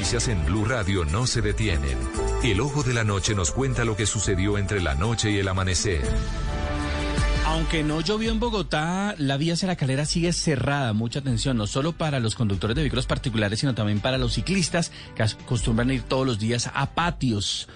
Noticias en Blue Radio no se detienen. El ojo de la noche nos cuenta lo que sucedió entre la noche y el amanecer. Aunque no llovió en Bogotá, la vía hacia la calera sigue cerrada. Mucha atención, no solo para los conductores de vehículos particulares, sino también para los ciclistas que acostumbran ir todos los días a patios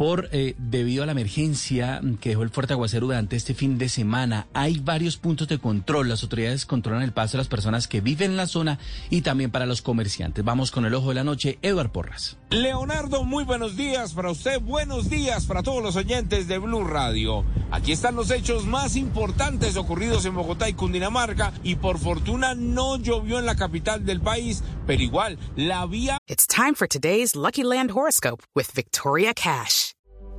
por eh, debido a la emergencia que dejó el fuerte aguacero durante este fin de semana. Hay varios puntos de control. Las autoridades controlan el paso de las personas que viven en la zona y también para los comerciantes. Vamos con el ojo de la noche, Eduard Porras. Leonardo, muy buenos días para usted, buenos días para todos los oyentes de Blue Radio. Aquí están los hechos más importantes ocurridos en Bogotá y Cundinamarca y por fortuna no llovió en la capital del país, pero igual la vía It's time for today's Lucky Land horoscope with Victoria Cash.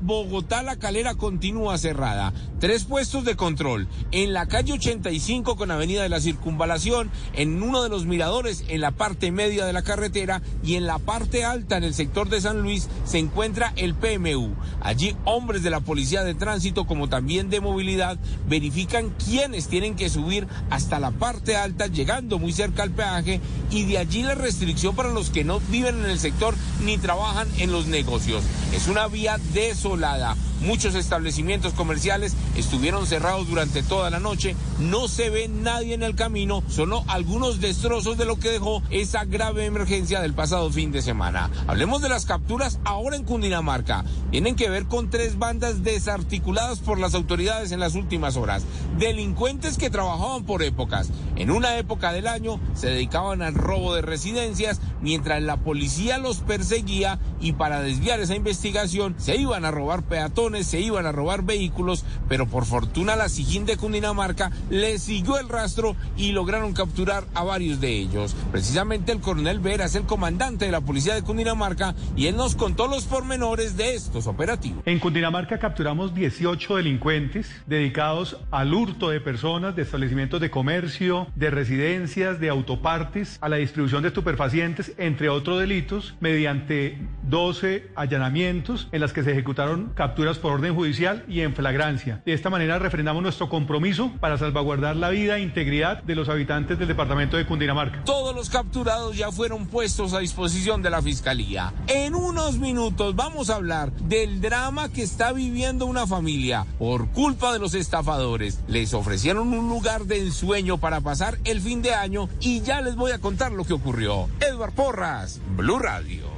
Bogotá la calera continúa cerrada. Tres puestos de control. En la calle 85 con Avenida de la Circunvalación, en uno de los miradores en la parte media de la carretera y en la parte alta en el sector de San Luis se encuentra el PMU. Allí hombres de la Policía de Tránsito como también de movilidad verifican quiénes tienen que subir hasta la parte alta llegando muy cerca al peaje y de allí la restricción para los que no viven en el sector ni trabajan en los negocios. Es una vía desolada. Muchos establecimientos comerciales estuvieron cerrados durante toda la noche. No se ve nadie en el camino. Solo algunos destrozos de lo que dejó esa grave emergencia del pasado fin de semana. Hablemos de las capturas ahora en Cundinamarca. Tienen que ver con tres bandas desarticuladas por las autoridades en las últimas horas. Delincuentes que trabajaban por épocas. En una época del año se dedicaban al robo de residencias mientras la policía los perseguía y para desviar esa investigación se iban a robar peatones, se iban a robar vehículos, pero por fortuna la Sijín de Cundinamarca les siguió el rastro y lograron capturar a varios de ellos. Precisamente el coronel Vera es el comandante de la policía de Cundinamarca y él nos contó los pormenores de estos operativos. En Cundinamarca capturamos 18 delincuentes dedicados al hurto de personas, de establecimientos de comercio, de residencias, de autopartes, a la distribución de estupefacientes, entre otros delitos, mediante 12 allanamientos en las que se ejecutaron capturas por orden judicial y en flagrancia. De esta manera refrendamos nuestro compromiso para salvaguardar la vida e integridad de los habitantes del departamento de Cundinamarca. Todos los capturados ya fueron puestos a disposición de la fiscalía. En unos minutos vamos a hablar del drama que está viviendo una familia por culpa de los estafadores. Les ofrecieron un lugar de ensueño para pasar el fin de año y ya les voy a contar lo que ocurrió. Edward Porras, Blue Radio.